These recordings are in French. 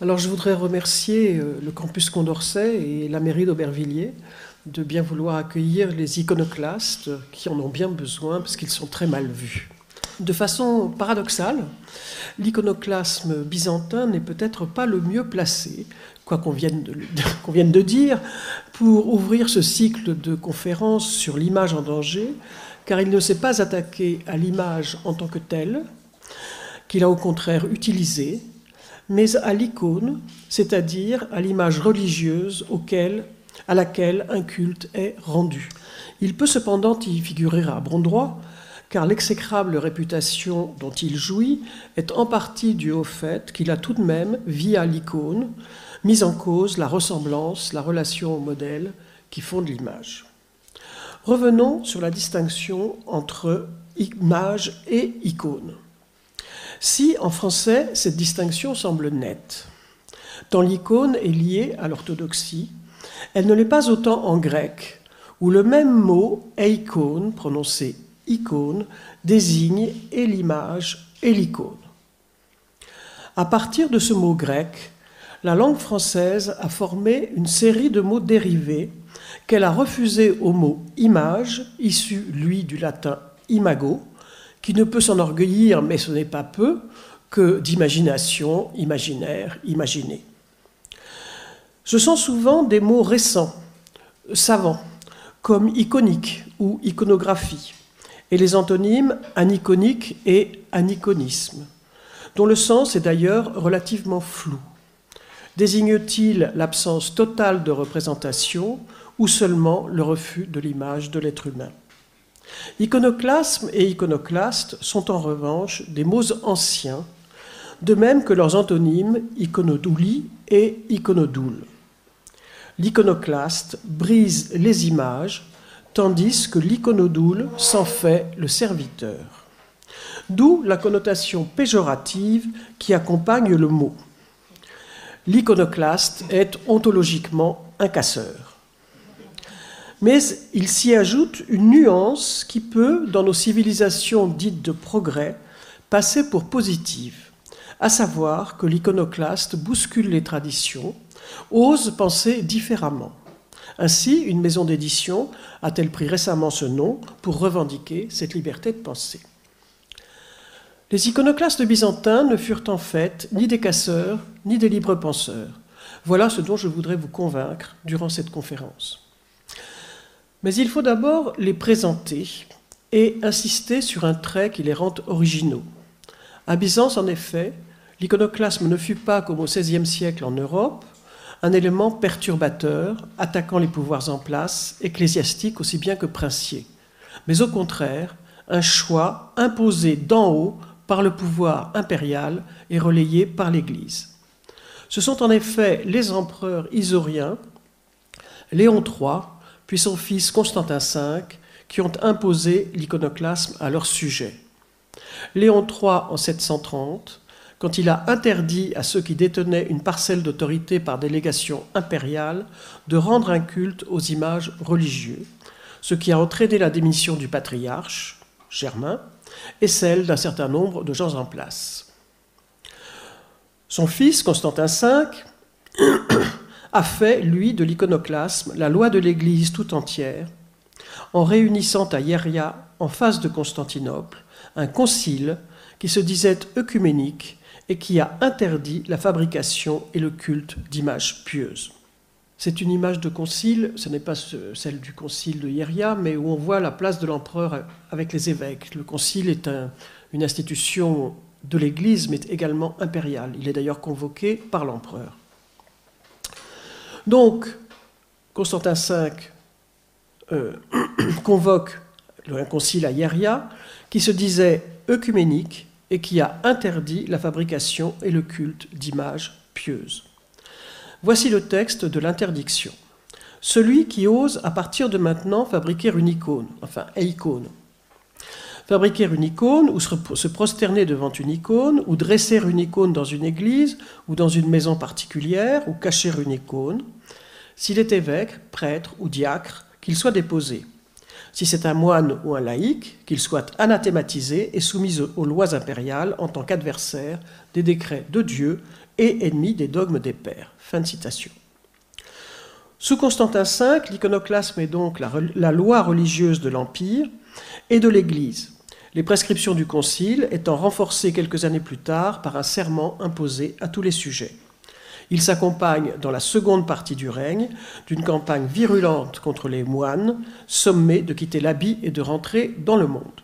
Alors je voudrais remercier euh, le campus Condorcet et la mairie d'Aubervilliers de bien vouloir accueillir les iconoclastes qui en ont bien besoin parce qu'ils sont très mal vus. De façon paradoxale, l'iconoclasme byzantin n'est peut-être pas le mieux placé, quoi qu'on vienne, de dire, pour ouvrir ce cycle de conférences sur l'image en danger, car il ne s'est pas attaqué à l'image en tant que telle, qu'il a au contraire utilisée, mais à l'icône, c'est-à-dire à, l'image religieuse auquel, à laquelle un culte est rendu. Il peut cependant y figurer à bon droit, car l'exécrable réputation dont il jouit est en partie due au fait qu'il a tout de même, via l'icône, mis en cause la ressemblance, la relation au modèle qui fonde l'image. Revenons sur la distinction entre image et icône. Si, en français, cette distinction semble nette, tant l'icône est liée à l'orthodoxie, elle ne l'est pas autant en grec, où le même mot, eikon, prononcé icône, désigne et l'image et l'icône. À partir de ce mot grec, la langue française a formé une série de mots dérivés qu'elle a refusés au mot image, issu, lui, du latin imago, qui ne peut s'enorgueillir, mais ce n'est pas peu, que d'imagination, imaginaire, imaginer. Ce sont souvent des mots récents, savants, comme iconique ou iconographie, et les antonymes aniconique et aniconisme, dont le sens est d'ailleurs relativement flou. Désigne-t-il l'absence totale de représentation ou seulement le refus de l'image de l'être humain? Iconoclasme et iconoclaste sont en revanche des mots anciens, de même que leurs antonymes iconodouli et iconodoule. L'iconoclaste brise les images, tandis que l'iconodoule s'en fait le serviteur. D'où la connotation péjorative qui accompagne le mot. L'iconoclaste est ontologiquement un casseur. Mais il s'y ajoute une nuance qui peut, dans nos civilisations dites de progrès, passer pour positive, à savoir que l'iconoclaste bouscule les traditions, ose penser différemment. Ainsi, une maison d'édition a-t-elle pris récemment ce nom pour revendiquer cette liberté de penser. Les iconoclastes byzantins ne furent en fait ni des casseurs, ni des libres penseurs. Voilà ce dont je voudrais vous convaincre durant cette conférence. Mais il faut d'abord les présenter et insister sur un trait qui les rend originaux. À Byzance, en effet, l'iconoclasme ne fut pas, comme au XVIe siècle en Europe, un élément perturbateur attaquant les pouvoirs en place, ecclésiastiques aussi bien que princiers, mais au contraire, un choix imposé d'en haut par le pouvoir impérial et relayé par l'Église. Ce sont en effet les empereurs isoriens, Léon III, puis son fils Constantin V, qui ont imposé l'iconoclasme à leur sujet. Léon III en 730, quand il a interdit à ceux qui détenaient une parcelle d'autorité par délégation impériale de rendre un culte aux images religieuses, ce qui a entraîné la démission du patriarche, Germain, et celle d'un certain nombre de gens en place. Son fils, Constantin V, a fait, lui, de l'iconoclasme la loi de l'Église tout entière, en réunissant à Hieria, en face de Constantinople, un concile qui se disait œcuménique et qui a interdit la fabrication et le culte d'images pieuses. C'est une image de concile, ce n'est pas celle du concile de Hieria, mais où on voit la place de l'empereur avec les évêques. Le concile est une institution de l'Église, mais également impériale. Il est d'ailleurs convoqué par l'empereur. Donc, Constantin V euh, convoque un concile à Hieria qui se disait œcuménique et qui a interdit la fabrication et le culte d'images pieuses. Voici le texte de l'interdiction. Celui qui ose à partir de maintenant fabriquer une icône, enfin icône, Fabriquer une icône, ou se prosterner devant une icône, ou dresser une icône dans une église, ou dans une maison particulière, ou cacher une icône, s'il est évêque, prêtre ou diacre, qu'il soit déposé. si c'est un moine ou un laïc, qu'il soit anathématisé et soumis aux lois impériales en tant qu'adversaire des décrets de Dieu et ennemi des dogmes des pères. Sous Constantin V, l'iconoclasme est donc la loi religieuse de l'Empire et de l'Église, les prescriptions du Concile étant renforcées quelques années plus tard par un serment imposé à tous les sujets. Il s'accompagne, dans la seconde partie du règne, d'une campagne virulente contre les moines, sommés de quitter l'habit et de rentrer dans le monde.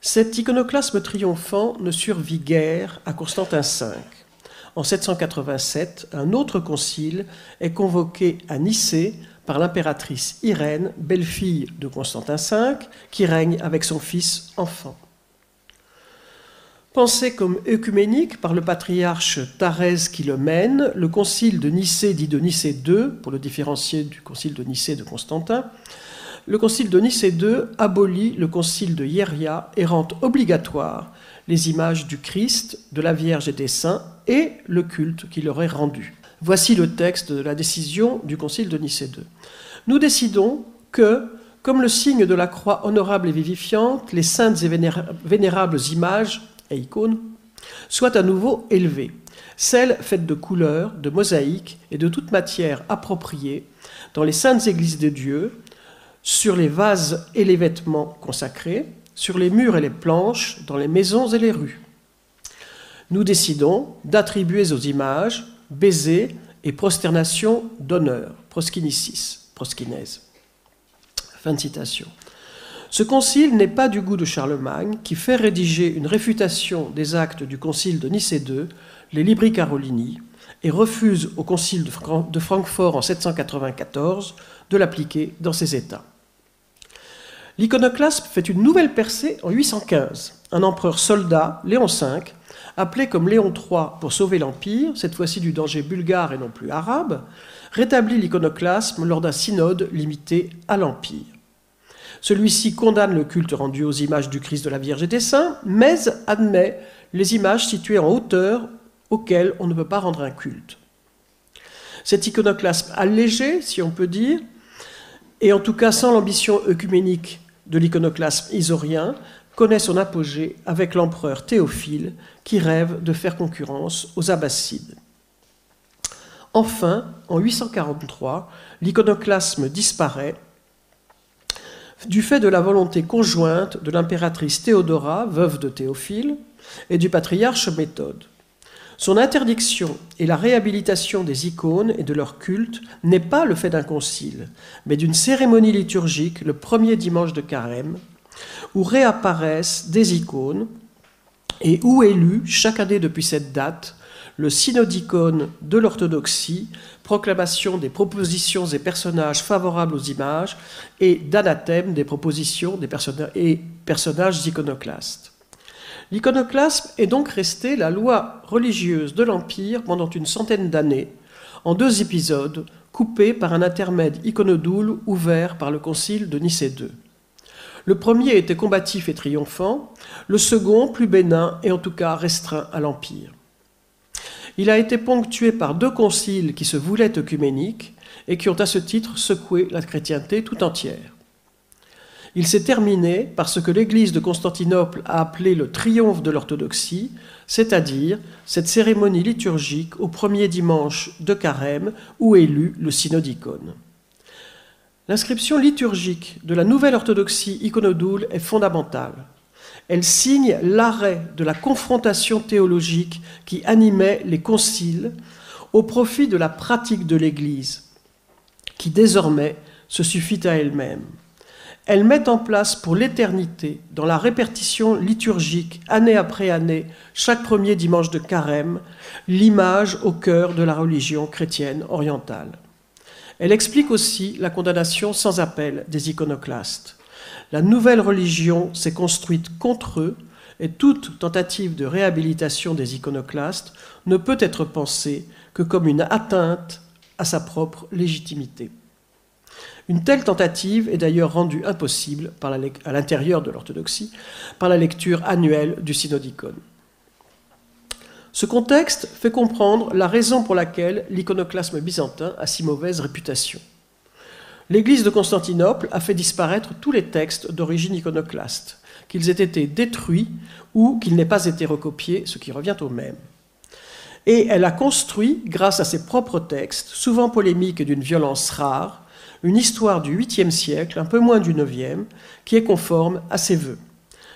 Cet iconoclasme triomphant ne survit guère à Constantin V. En 787, un autre concile est convoqué à Nicée par l'impératrice Irène, belle-fille de Constantin V, qui règne avec son fils enfant. Pensé comme œcuménique par le patriarche Thérèse qui le mène, le concile de Nicée dit de Nicée II, pour le différencier du concile de Nicée de Constantin, le concile de Nicée II abolit le concile de Hieria et rend obligatoire les images du Christ, de la Vierge et des saints et le culte qu'il leur est rendu. Voici le texte de la décision du concile de Nicée II. Nous décidons que, comme le signe de la croix honorable et vivifiante, les saintes et vénérables images et icônes soient à nouveau élevées, celles faites de couleurs, de mosaïques et de toute matière appropriée dans les saintes églises de Dieu, sur les vases et les vêtements consacrés, sur les murs et les planches, dans les maisons et les rues. Nous décidons d'attribuer aux images baisers et prosternation d'honneur, proskinicis, proskinèse. Fin de citation. Ce concile n'est pas du goût de Charlemagne, qui fait rédiger une réfutation des actes du concile de Nicée II, les Libri Carolini, et refuse au concile de Francfort en 794 de l'appliquer dans ses États. L'iconoclasme fait une nouvelle percée en 815. Un empereur soldat, Léon V, appelé comme Léon III pour sauver l'Empire, cette fois-ci du danger bulgare et non plus arabe, rétablit l'iconoclasme lors d'un synode limité à l'Empire. Celui-ci condamne le culte rendu aux images du Christ de la Vierge et des Saints, mais admet les images situées en hauteur auxquelles on ne peut pas rendre un culte. Cet iconoclasme allégé, si on peut dire, et en tout cas sans l'ambition œcuménique de l'iconoclasme isorien, connaît son apogée avec l'empereur Théophile qui rêve de faire concurrence aux Abbassides. Enfin, en 843, l'iconoclasme disparaît du fait de la volonté conjointe de l'impératrice Théodora, veuve de Théophile, et du patriarche Méthode. Son interdiction et la réhabilitation des icônes et de leur culte n'est pas le fait d'un concile, mais d'une cérémonie liturgique le premier dimanche de carême, où réapparaissent des icônes et où est lu chaque année depuis cette date le synodicone de l'orthodoxie, proclamation des propositions et personnages favorables aux images et d'anathème des propositions et personnages iconoclastes. L'iconoclasme est donc resté la loi religieuse de l'Empire pendant une centaine d'années, en deux épisodes, coupés par un intermède iconodoule ouvert par le concile de Nicée II. Le premier était combatif et triomphant, le second plus bénin et en tout cas restreint à l'Empire. Il a été ponctué par deux conciles qui se voulaient œcuméniques et qui ont à ce titre secoué la chrétienté tout entière. Il s'est terminé par ce que l'Église de Constantinople a appelé le triomphe de l'orthodoxie, c'est-à-dire cette cérémonie liturgique au premier dimanche de carême où est lu le synodicone. L'inscription liturgique de la nouvelle orthodoxie iconodoule est fondamentale. Elle signe l'arrêt de la confrontation théologique qui animait les conciles au profit de la pratique de l'Église, qui désormais se suffit à elle-même. Elle met en place pour l'éternité, dans la répartition liturgique, année après année, chaque premier dimanche de carême, l'image au cœur de la religion chrétienne orientale. Elle explique aussi la condamnation sans appel des iconoclastes. La nouvelle religion s'est construite contre eux et toute tentative de réhabilitation des iconoclastes ne peut être pensée que comme une atteinte à sa propre légitimité. Une telle tentative est d'ailleurs rendue impossible à l'intérieur de l'orthodoxie par la lecture annuelle du synodicon. Ce contexte fait comprendre la raison pour laquelle l'iconoclasme byzantin a si mauvaise réputation. l'Église de Constantinople a fait disparaître tous les textes d'origine iconoclaste, qu'ils aient été détruits ou qu'ils n'aient pas été recopiés, ce qui revient au même. Et elle a construit, grâce à ses propres textes, souvent polémiques et d'une violence rare, une histoire du 8e siècle, un peu moins du 9e, qui est conforme à ses voeux.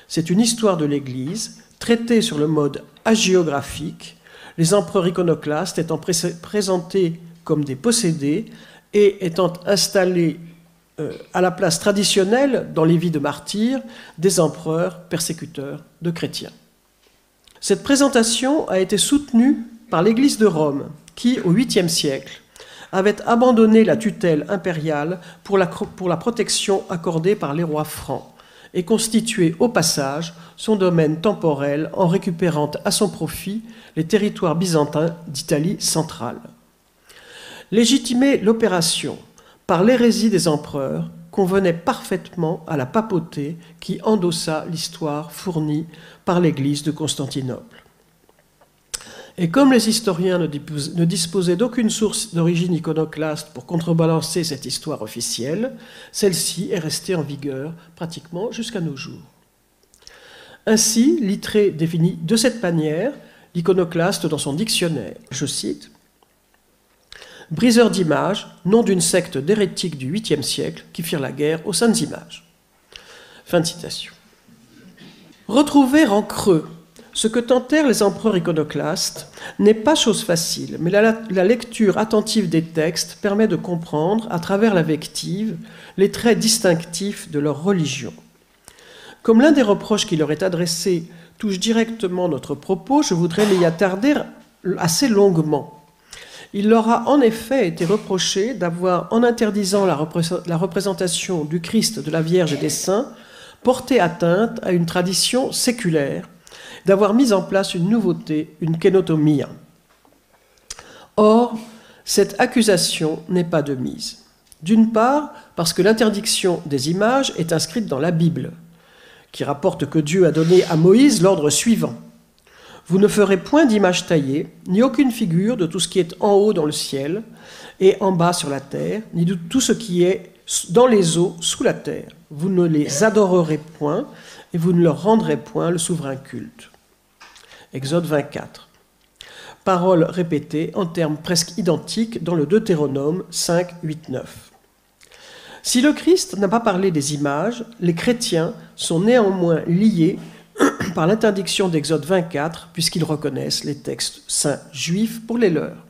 C'est une histoire de l'Église, traitée sur le mode hagiographique, les empereurs iconoclastes étant présentés comme des possédés et étant installés euh, à la place traditionnelle dans les vies de martyrs des empereurs persécuteurs de chrétiens. Cette présentation a été soutenue par l'Église de Rome, qui, au 8e siècle, avait abandonné la tutelle impériale pour la, pour la protection accordée par les rois francs et constitué au passage son domaine temporel en récupérant à son profit les territoires byzantins d'Italie centrale. Légitimer l'opération par l'hérésie des empereurs convenait parfaitement à la papauté qui endossa l'histoire fournie par l'Église de Constantinople. Et comme les historiens ne disposaient d'aucune source d'origine iconoclaste pour contrebalancer cette histoire officielle, celle-ci est restée en vigueur pratiquement jusqu'à nos jours. Ainsi, Littré définit de cette manière l'iconoclaste dans son dictionnaire. Je cite Briseur d'images, nom d'une secte d'hérétiques du 8e siècle qui firent la guerre aux saintes images. Fin de citation. Retrouver en creux ce que tentèrent les empereurs iconoclastes n'est pas chose facile, mais la, lecture attentive des textes permet de comprendre, à travers la vective, les traits distinctifs de leur religion. Comme l'un des reproches qui leur est adressé touche directement notre propos, je voudrais m'y attarder assez longuement. Il leur a en effet été reproché d'avoir, en interdisant la représentation du Christ, de la Vierge et des saints, porté atteinte à une tradition séculaire d'avoir mis en place une nouveauté, une kénotomie. Or, cette accusation n'est pas de mise. D'une part, parce que l'interdiction des images est inscrite dans la Bible, qui rapporte que Dieu a donné à Moïse l'ordre suivant. Vous ne ferez point d'image taillée, ni aucune figure de tout ce qui est en haut dans le ciel et en bas sur la terre, ni de tout ce qui est dans les eaux sous la terre. Vous ne les adorerez point et vous ne leur rendrez point le souverain culte. Exode 24. Parole répétée en termes presque identiques dans le Deutéronome 5, 8, 9. Si le Christ n'a pas parlé des images, les chrétiens sont néanmoins liés par l'interdiction d'Exode 24, puisqu'ils reconnaissent les textes saints juifs pour les leurs.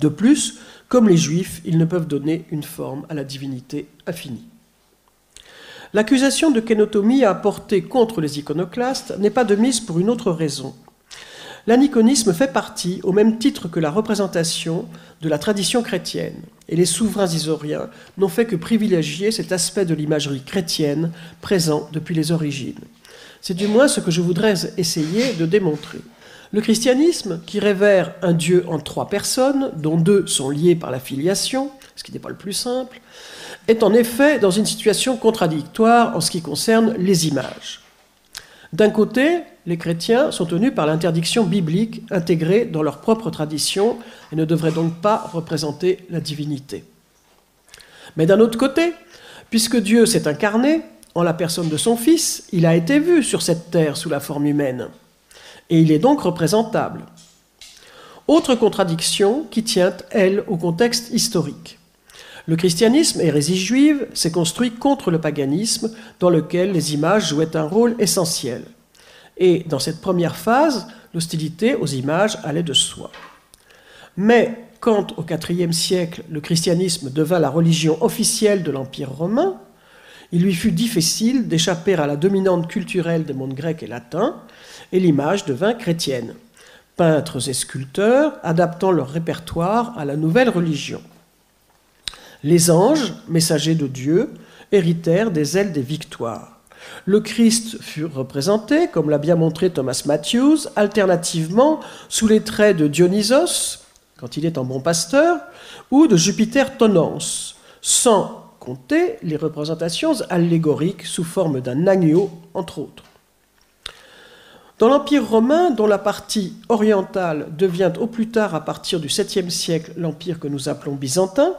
De plus, comme les juifs, ils ne peuvent donner une forme à la divinité infinie. L'accusation de kénotomie apportée contre les iconoclastes n'est pas de mise pour une autre raison. L'aniconisme fait partie, au même titre que la représentation, de la tradition chrétienne, et les souverains isoriens n'ont fait que privilégier cet aspect de l'imagerie chrétienne présent depuis les origines. C'est du moins ce que je voudrais essayer de démontrer. Le christianisme, qui révère un Dieu en trois personnes, dont deux sont liées par la filiation, ce qui n'est pas le plus simple, est en effet dans une situation contradictoire en ce qui concerne les images. D'un côté, les chrétiens sont tenus par l'interdiction biblique intégrée dans leur propre tradition et ne devraient donc pas représenter la divinité. Mais d'un autre côté, puisque Dieu s'est incarné en la personne de son Fils, il a été vu sur cette terre sous la forme humaine, et il est donc représentable. Autre contradiction qui tient, elle, au contexte historique. Le christianisme, hérésie juive, s'est construit contre le paganisme dans lequel les images jouaient un rôle essentiel. Et dans cette première phase, l'hostilité aux images allait de soi. Mais quand au IVe siècle le christianisme devint la religion officielle de l'Empire romain, il lui fut difficile d'échapper à la dominante culturelle des mondes grecs et latins, et l'image devint chrétienne. Peintres et sculpteurs adaptant leur répertoire à la nouvelle religion. Les anges, messagers de Dieu, héritèrent des ailes des victoires. Le Christ fut représenté, comme l'a bien montré Thomas Matthews, alternativement sous les traits de Dionysos, quand il est en bon pasteur, ou de Jupiter Tonance, sans compter les représentations allégoriques sous forme d'un agneau, entre autres. Dans l'Empire romain, dont la partie orientale devient au plus tard, à partir du 7e siècle, l'empire que nous appelons byzantin,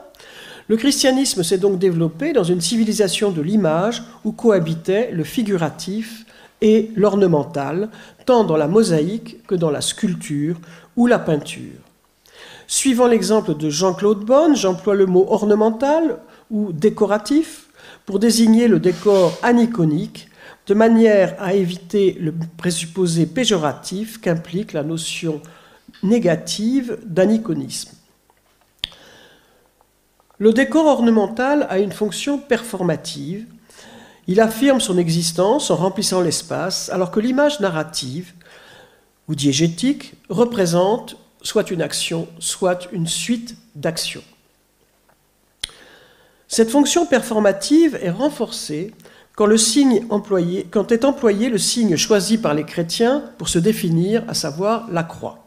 Le christianisme s'est donc développé dans une civilisation de l'image où cohabitaient le figuratif et l'ornemental, tant dans la mosaïque que dans la sculpture ou la peinture. Suivant l'exemple de Jean-Claude Bonne, j'emploie le mot ornemental ou décoratif pour désigner le décor aniconique, de manière à éviter le présupposé péjoratif qu'implique la notion négative d'aniconisme. Le décor ornemental a une fonction performative. Il affirme son existence en remplissant l'espace, alors que l'image narrative ou diégétique représente soit une action, soit une suite d'actions. Cette fonction performative est renforcée quand, quand est employé le signe choisi par les chrétiens pour se définir, à savoir la croix.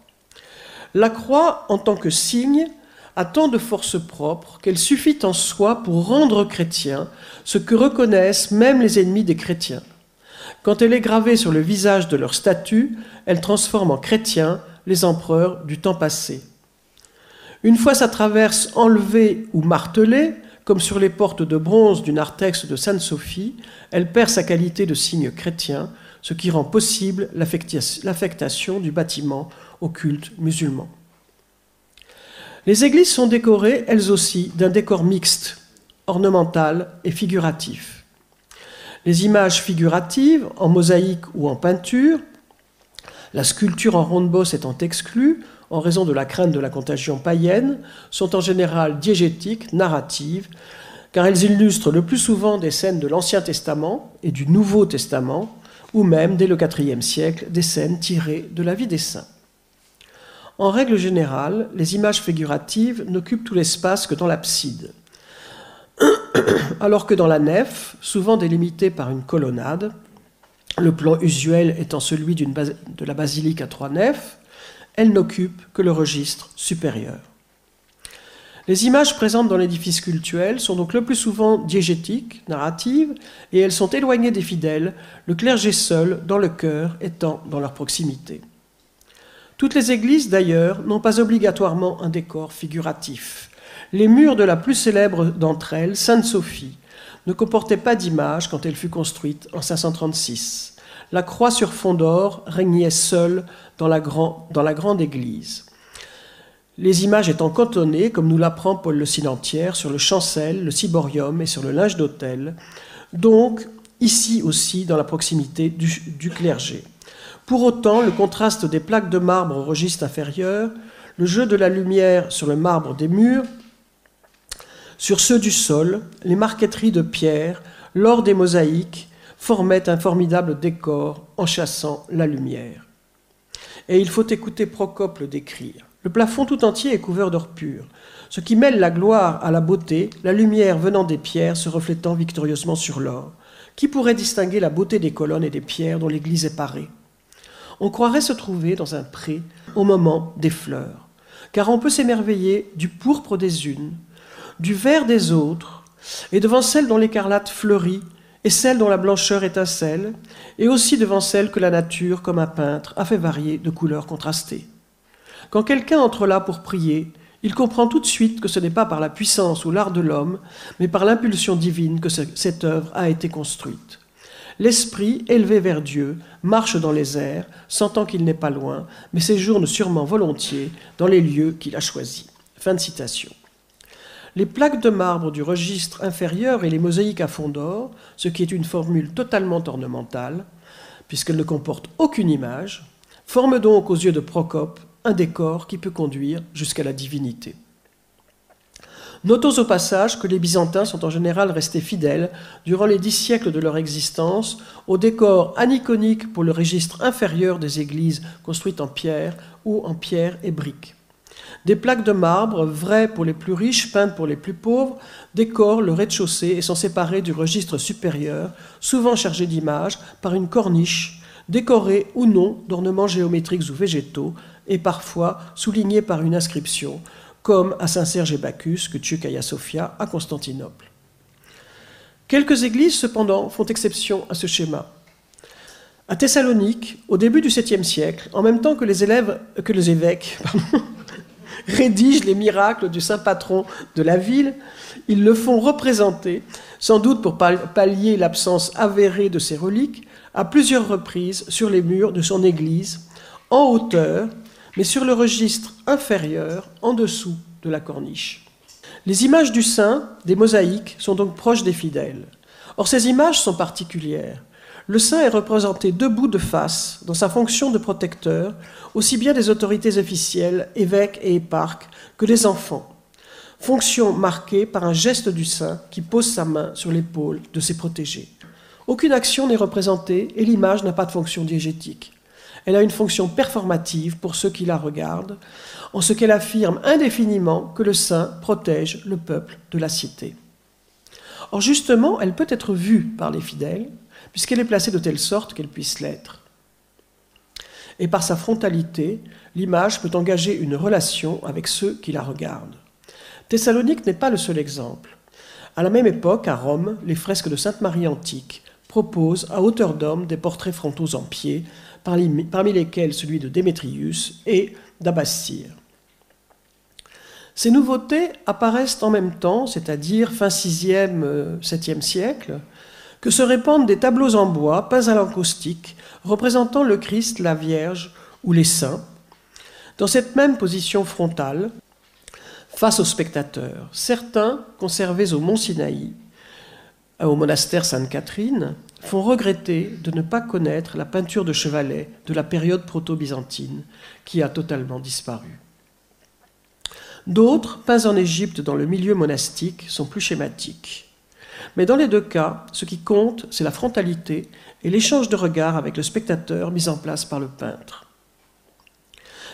La croix, en tant que signe, a tant de force propre qu'elle suffit en soi pour rendre chrétien ce que reconnaissent même les ennemis des chrétiens. Quand elle est gravée sur le visage de leur statue, elle transforme en chrétiens les empereurs du temps passé. Une fois sa traverse enlevée ou martelée, comme sur les portes de bronze du narthex de Sainte-Sophie, elle perd sa qualité de signe chrétien, ce qui rend possible l'affectation du bâtiment au culte musulman. Les églises sont décorées, elles aussi, d'un décor mixte, ornemental et figuratif. Les images figuratives, en mosaïque ou en peinture, la sculpture en ronde bosse étant exclue, en raison de la crainte de la contagion païenne, sont en général diégétiques, narratives, car elles illustrent le plus souvent des scènes de l'Ancien Testament et du Nouveau Testament, ou même, dès le IVe siècle, des scènes tirées de la vie des saints. En règle générale, les images figuratives n'occupent tout l'espace que dans l'abside, alors que dans la nef, souvent délimitée par une colonnade, le plan usuel étant celui de la basilique à trois nefs, elle n'occupe que le registre supérieur. Les images présentes dans l'édifice cultuel sont donc le plus souvent diégétiques, narratives, et elles sont éloignées des fidèles, le clergé seul, dans le cœur, étant dans leur proximité. Toutes les églises, d'ailleurs, n'ont pas obligatoirement un décor figuratif. Les murs de la plus célèbre d'entre elles, Sainte-Sophie, ne comportaient pas d'image quand elle fut construite en 536. La croix sur fond d'or régnait seule dans la, grande église. Les images étant cantonnées, comme nous l'apprend Paul le Silentiaire, sur le chancel, le ciborium et sur le linge d'autel, donc ici aussi dans la proximité du clergé. Pour autant, le contraste des plaques de marbre au registre inférieur, le jeu de la lumière sur le marbre des murs, sur ceux du sol, les marqueteries de pierre, l'or des mosaïques, formaient un formidable décor en chassant la lumière. Et il faut écouter Procope le décrire. Le plafond tout entier est couvert d'or pur, ce qui mêle la gloire à la beauté, la lumière venant des pierres se reflétant victorieusement sur l'or. Qui pourrait distinguer la beauté des colonnes et des pierres dont l'église est parée? On croirait se trouver dans un pré au moment des fleurs, car on peut s'émerveiller du pourpre des unes, du vert des autres, et devant celle dont l'écarlate fleurit, et celle dont la blancheur étincelle, et aussi devant celle que la nature, comme un peintre, a fait varier de couleurs contrastées. Quand quelqu'un entre là pour prier, il comprend tout de suite que ce n'est pas par la puissance ou l'art de l'homme, mais par l'impulsion divine que cette œuvre a été construite. L'esprit, élevé vers Dieu, marche dans les airs, sentant qu'il n'est pas loin, mais séjourne sûrement volontiers dans les lieux qu'il a choisis. Fin de citation. Les plaques de marbre du registre inférieur et les mosaïques à fond d'or, ce qui est une formule totalement ornementale, puisqu'elle ne comporte aucune image, forment donc aux yeux de Procope un décor qui peut conduire jusqu'à la divinité. Notons au passage que les Byzantins sont en général restés fidèles, durant les dix siècles de leur existence, au décor aniconique pour le registre inférieur des églises construites en pierre ou en pierre et briques. Des plaques de marbre, vraies pour les plus riches, peintes pour les plus pauvres, décorent le rez-de-chaussée et sont séparées du registre supérieur, souvent chargé d'images, par une corniche, décorée ou non d'ornements géométriques ou végétaux, et parfois soulignée par une inscription, comme à Saint-Serge et Bacchus que Tchukaya Sophia à Constantinople. Quelques églises, cependant, font exception à ce schéma. À Thessalonique, au début du 7e siècle, en même temps que les, les évêques rédigent les miracles du saint patron de la ville, ils le font représenter, sans doute pour pallier l'absence avérée de ses reliques, à plusieurs reprises sur les murs de son église, en hauteur, mais sur le registre inférieur, en dessous de la corniche. Les images du saint, des mosaïques, sont donc proches des fidèles. Or, ces images sont particulières. Le saint est représenté debout de face, dans sa fonction de protecteur, aussi bien des autorités officielles, évêques et éparques, que des enfants. Fonction marquée par un geste du saint qui pose sa main sur l'épaule de ses protégés. Aucune action n'est représentée et l'image n'a pas de fonction diégétique. Elle a une fonction performative pour ceux qui la regardent, en ce qu'elle affirme indéfiniment que le saint protège le peuple de la cité. Or justement, elle peut être vue par les fidèles, puisqu'elle est placée de telle sorte qu'elle puisse l'être. Et par sa frontalité, l'image peut engager une relation avec ceux qui la regardent. Thessalonique n'est pas le seul exemple. À la même époque, à Rome, les fresques de Sainte Marie antique proposent à hauteur d'homme des portraits frontaux en pied, parmi lesquels celui de Démétrius et d'Abassir. Ces nouveautés apparaissent en même temps, c'est-à-dire fin 6e, 7e siècle, que se répandent des tableaux en bois peints à l'encaustique représentant le Christ, la Vierge ou les saints, dans cette même position frontale, face aux spectateurs. Certains, conservés au mont Sinaï, au monastère Sainte-Catherine, font regretter de ne pas connaître la peinture de chevalet de la période proto-byzantine, qui a totalement disparu. D'autres, peints en Égypte dans le milieu monastique, sont plus schématiques. Mais dans les deux cas, ce qui compte, c'est la frontalité et l'échange de regards avec le spectateur mis en place par le peintre.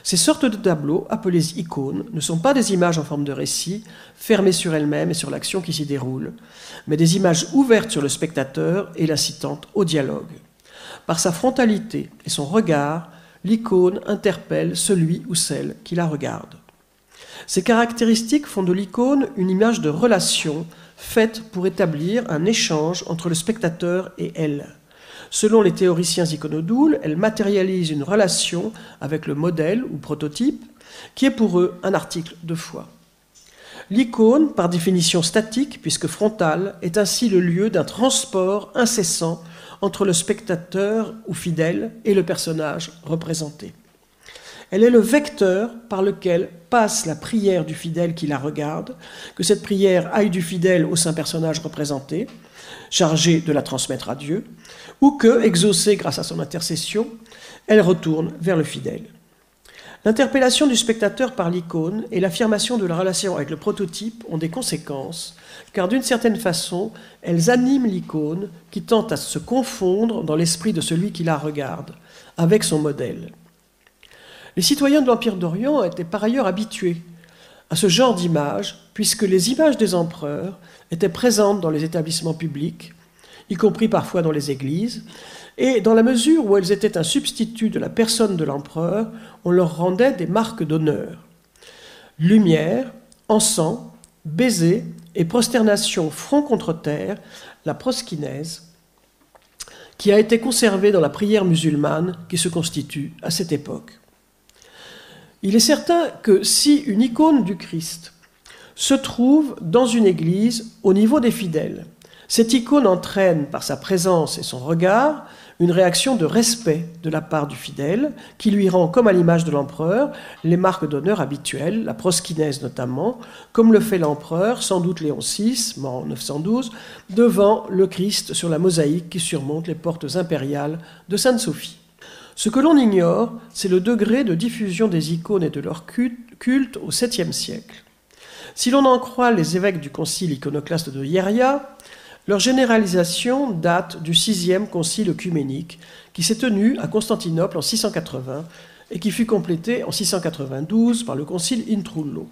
Ces sortes de tableaux, appelés icônes, ne sont pas des images en forme de récit, fermées sur elles-mêmes et sur l'action qui s'y déroule, mais des images ouvertes sur le spectateur et l'incitant au dialogue. Par sa frontalité et son regard, l'icône interpelle celui ou celle qui la regarde. Ces caractéristiques font de l'icône une image de relation faite pour établir un échange entre le spectateur et elle. Selon les théoriciens iconodoules, elle matérialise une relation avec le modèle ou prototype, qui est pour eux un article de foi. L'icône, par définition statique, puisque frontale, est ainsi le lieu d'un transport incessant entre le spectateur ou fidèle et le personnage représenté. Elle est le vecteur par lequel passe la prière du fidèle qui la regarde, que cette prière aille du fidèle au saint personnage représenté, chargé de la transmettre à Dieu, ou que, exaucée grâce à son intercession, elle retourne vers le fidèle. L'interpellation du spectateur par l'icône et l'affirmation de la relation avec le prototype ont des conséquences, car d'une certaine façon, elles animent l'icône qui tente à se confondre dans l'esprit de celui qui la regarde, avec son modèle. Les citoyens de l'Empire d'Orient étaient par ailleurs habitués à ce genre d'images, puisque les images des empereurs étaient présentes dans les établissements publics, y compris parfois dans les églises, et dans la mesure où elles étaient un substitut de la personne de l'empereur, on leur rendait des marques d'honneur. Lumière, encens, baiser et prosternation front contre terre, la proskinèse, qui a été conservée dans la prière musulmane qui se constitue à cette époque. Il est certain que si une icône du Christ se trouve dans une église au niveau des fidèles, cette icône entraîne par sa présence et son regard une réaction de respect de la part du fidèle, qui lui rend, comme à l'image de l'empereur, les marques d'honneur habituelles, la proskinèse notamment, comme le fait l'empereur, sans doute Léon VI, mort en 912, devant le Christ sur la mosaïque qui surmonte les portes impériales de Sainte-Sophie. Ce que l'on ignore, c'est le degré de diffusion des icônes et de leur culte au 7e siècle. Si l'on en croit les évêques du concile iconoclaste de Hieria, leur généralisation date du 6e concile œcuménique qui s'est tenu à Constantinople en 680 et qui fut complété en 692 par le concile Intrullo.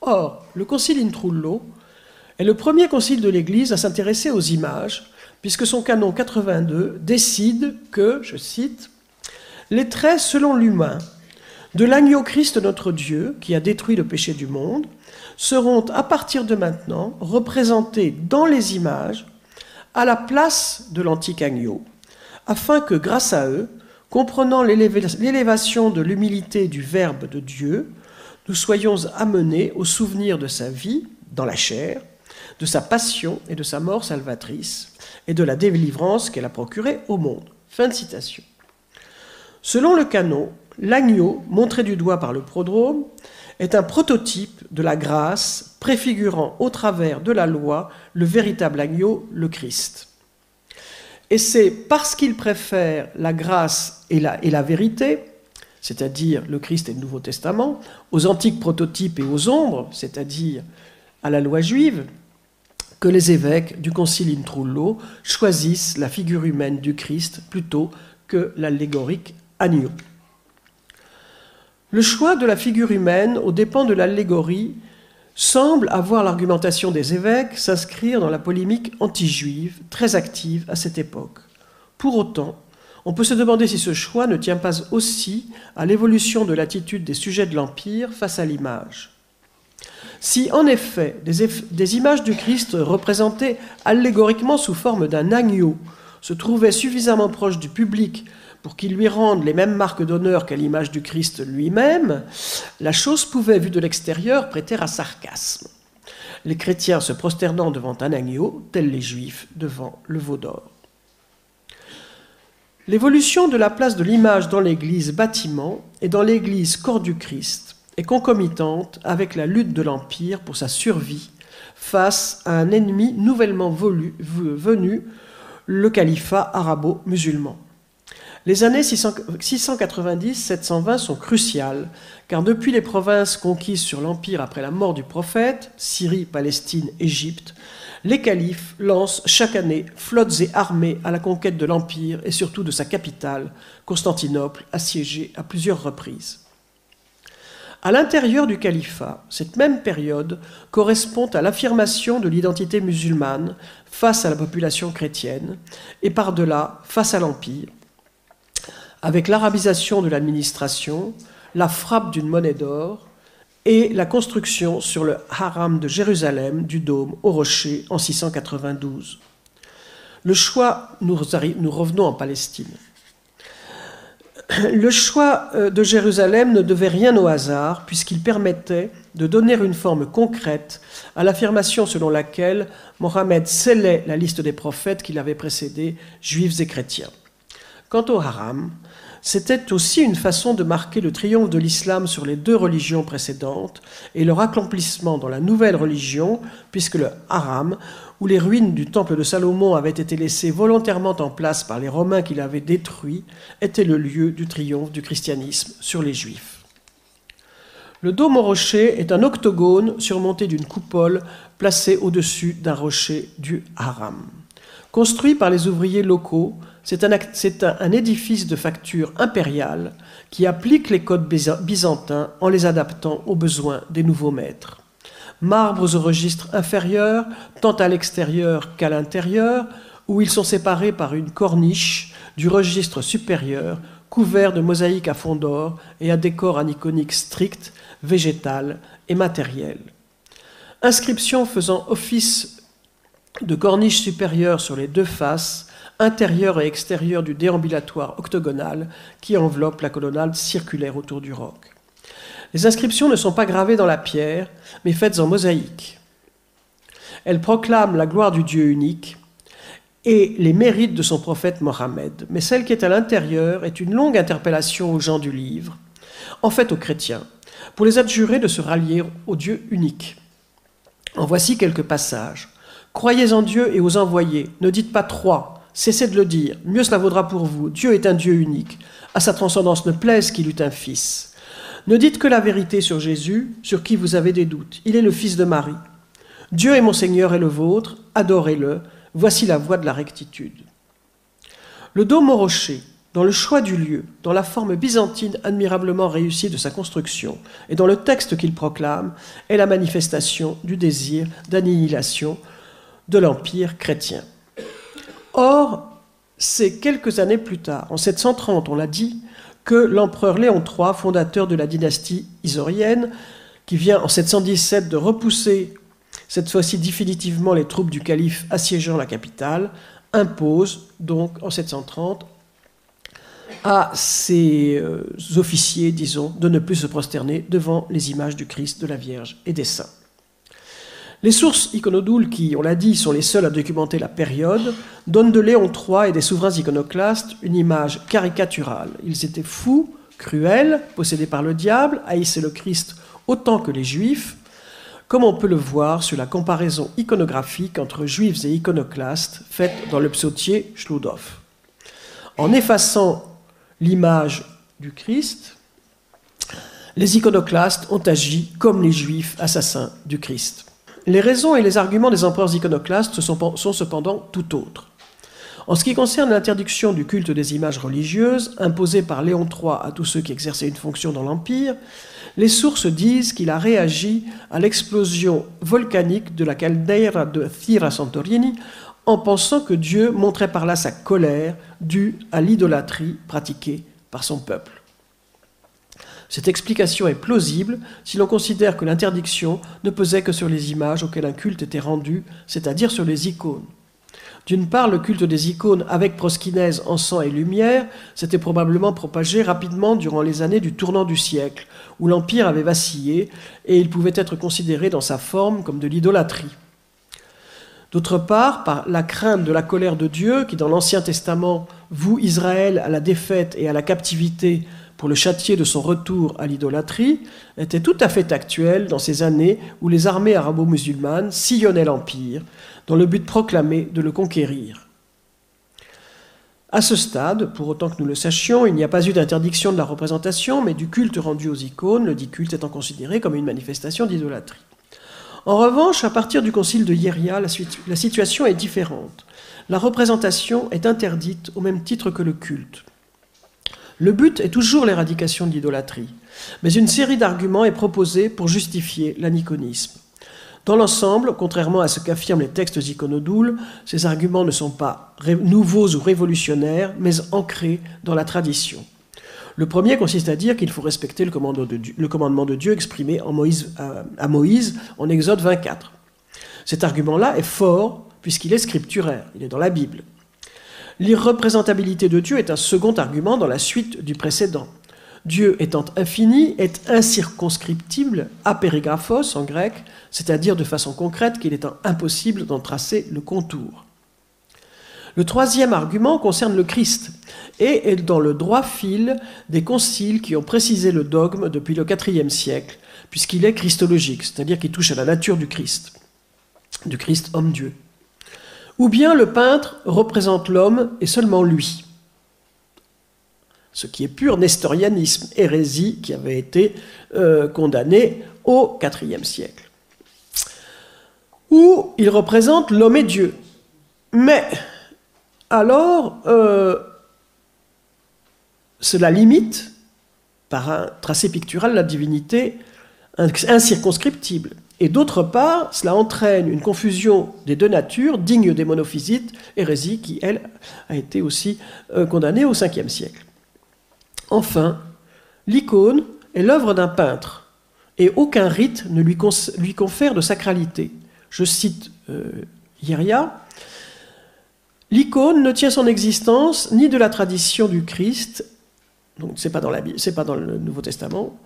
Or, le concile Intrullo est le premier concile de l'Église à s'intéresser aux images, puisque son canon 82 décide que, je cite, les traits selon l'humain de l'agneau Christ notre Dieu, qui a détruit le péché du monde, seront à partir de maintenant représentés dans les images à la place de l'antique agneau, afin que grâce à eux, comprenant l'élévation de l'humilité du Verbe de Dieu, nous soyons amenés au souvenir de sa vie dans la chair, de sa passion et de sa mort salvatrice, et de la délivrance qu'elle a procurée au monde. Fin de citation. Selon le canon, l'agneau, montré du doigt par le prodrome, est un prototype de la grâce préfigurant au travers de la loi le véritable agneau, le Christ. Et c'est parce qu'il préfère la grâce et la, vérité, c'est-à-dire le Christ et le Nouveau Testament, aux antiques prototypes et aux ombres, c'est-à-dire à la loi juive, que les évêques du Concile Intrullo choisissent la figure humaine du Christ plutôt que l'allégorique agneau. Le choix de la figure humaine aux dépens de l'allégorie semble avoir l'argumentation des évêques s'inscrire dans la polémique anti-juive très active à cette époque. Pour autant, on peut se demander si ce choix ne tient pas aussi à l'évolution de l'attitude des sujets de l'Empire face à l'image. Si en effet des, images du Christ représentées allégoriquement sous forme d'un agneau se trouvaient suffisamment proches du public pour qu'il lui rende les mêmes marques d'honneur qu'à l'image du Christ lui-même, la chose pouvait, vue de l'extérieur, prêter à sarcasme. Les chrétiens se prosternant devant un agneau, tels les juifs devant le veau d'or. L'évolution de la place de l'image dans l'Église bâtiment et dans l'Église corps du Christ est concomitante avec la lutte de l'Empire pour sa survie face à un ennemi nouvellement venu, le califat arabo-musulman. Les années 690-720 sont cruciales, car depuis les provinces conquises sur l'Empire après la mort du prophète, Syrie, Palestine, Égypte, les califes lancent chaque année flottes et armées à la conquête de l'Empire et surtout de sa capitale, Constantinople, assiégée à plusieurs reprises. À l'intérieur du califat, cette même période correspond à l'affirmation de l'identité musulmane face à la population chrétienne et par-delà face à l'Empire, avec l'arabisation de l'administration, la frappe d'une monnaie d'or et la construction sur le haram de Jérusalem du dôme au rocher en 692. Le choix, nous, revenons en Palestine. Le choix euh, de Jérusalem ne devait rien au hasard, puisqu'il permettait de donner une forme concrète à l'affirmation selon laquelle Mohammed scellait la liste des prophètes qui l'avaient précédé, juifs et chrétiens. Quant au haram, c'était aussi une façon de marquer le triomphe de l'islam sur les deux religions précédentes et leur accomplissement dans la nouvelle religion, puisque le haram, où les ruines du temple de Salomon avaient été laissées volontairement en place par les Romains qui l'avaient détruit, était le lieu du triomphe du christianisme sur les Juifs. Le dôme au rocher est un octogone surmonté d'une coupole placée au-dessus d'un rocher du haram. Construit par les ouvriers locaux, c'est un, édifice de facture impériale qui applique les codes byzantins en les adaptant aux besoins des nouveaux maîtres. Marbres au registre inférieur, tant à l'extérieur qu'à l'intérieur, où ils sont séparés par une corniche du registre supérieur, couvert de mosaïques à fond d'or et à décor aniconique strict, végétal et matériel. Inscription faisant office de corniche supérieure sur les deux faces, intérieur et extérieur du déambulatoire octogonal qui enveloppe la colonnade circulaire autour du roc. Les inscriptions ne sont pas gravées dans la pierre, mais faites en mosaïque. Elles proclament la gloire du Dieu unique et les mérites de son prophète Mohammed, mais celle qui est à l'intérieur est une longue interpellation aux gens du livre, en fait aux chrétiens, pour les adjurer de se rallier au Dieu unique. En voici quelques passages. Croyez en Dieu et aux envoyés, ne dites pas trois, Cessez de le dire, mieux cela vaudra pour vous. Dieu est un Dieu unique. À sa transcendance ne plaise qu'il eût un fils. Ne dites que la vérité sur Jésus, sur qui vous avez des doutes. Il est le fils de Marie. Dieu est mon Seigneur et le vôtre, adorez-le. Voici la voie de la rectitude. Le dôme au rocher, dans le choix du lieu, dans la forme byzantine admirablement réussie de sa construction, et dans le texte qu'il proclame, est la manifestation du désir d'annihilation de l'empire chrétien. Or, c'est quelques années plus tard, en 730, on l'a dit, que l'empereur Léon III, fondateur de la dynastie isorienne, qui vient en 717 de repousser cette fois-ci définitivement les troupes du calife assiégeant la capitale, impose donc en 730 à ses euh, officiers, disons, de ne plus se prosterner devant les images du Christ, de la Vierge et des saints. Les sources iconodoules, qui, on l'a dit, sont les seules à documenter la période, donnent de Léon III et des souverains iconoclastes une image caricaturale. Ils étaient fous, cruels, possédés par le diable, haïssaient le Christ autant que les Juifs, comme on peut le voir sur la comparaison iconographique entre Juifs et iconoclastes faite dans le psautier Schludoff. En effaçant l'image du Christ, les iconoclastes ont agi comme les Juifs assassins du Christ. Les raisons et les arguments des empereurs iconoclastes sont, cependant tout autres. En ce qui concerne l'interdiction du culte des images religieuses, imposée par Léon III à tous ceux qui exerçaient une fonction dans l'Empire, les sources disent qu'il a réagi à l'explosion volcanique de la caldeira de Thira Santorini en pensant que Dieu montrait par là sa colère due à l'idolâtrie pratiquée par son peuple. Cette explication est plausible si l'on considère que l'interdiction ne pesait que sur les images auxquelles un culte était rendu, c'est-à-dire sur les icônes. D'une part, le culte des icônes avec proskinèse, encens et lumière s'était probablement propagé rapidement durant les années du tournant du siècle, où l'Empire avait vacillé et il pouvait être considéré dans sa forme comme de l'idolâtrie. D'autre part, par la crainte de la colère de Dieu, qui dans l'Ancien Testament voue Israël à la défaite et à la captivité pour le châtier de son retour à l'idolâtrie, était tout à fait actuel dans ces années où les armées arabo-musulmanes sillonnaient l'Empire, dans le but proclamé de le conquérir. À ce stade, pour autant que nous le sachions, il n'y a pas eu d'interdiction de la représentation, mais du culte rendu aux icônes, le dit culte étant considéré comme une manifestation d'idolâtrie. En revanche, à partir du concile de Hieria, la situation est différente. La représentation est interdite au même titre que le culte. Le but est toujours l'éradication de l'idolâtrie, mais une série d'arguments est proposée pour justifier l'aniconisme. Dans l'ensemble, contrairement à ce qu'affirment les textes iconodoules, ces arguments ne sont pas nouveaux ou révolutionnaires, mais ancrés dans la tradition. Le premier consiste à dire qu'il faut respecter le commandement de Dieu, exprimé à Moïse en Exode 24. Cet argument-là est fort puisqu'il est scripturaire, il est dans la Bible. L'irreprésentabilité de Dieu est un second argument dans la suite du précédent. Dieu étant infini est incirconscriptible, apérigraphos en grec, c'est-à-dire de façon concrète qu'il est impossible d'en tracer le contour. Le troisième argument concerne le Christ et est dans le droit fil des conciles qui ont précisé le dogme depuis le IVe siècle, puisqu'il est christologique, c'est-à-dire qu'il touche à la nature du Christ, du Christ homme-dieu ou bien le peintre représente l'homme et seulement lui. Ce qui est pur nestorianisme, hérésie qui avait été euh, condamnée au IVe siècle. Ou il représente l'homme et Dieu. Mais alors, euh, cela limite, par un tracé pictural, la divinité incirconscriptible. Et d'autre part, cela entraîne une confusion des deux natures, digne des monophysites, hérésie qui, elle, a été aussi euh, condamnée au Ve siècle. Enfin, l'icône est l'œuvre d'un peintre, et aucun rite ne lui, confère de sacralité. Je cite euh, L'icône ne tient son existence ni de la tradition du Christ, donc c'est pas dans la c'est pas dans le Nouveau Testament,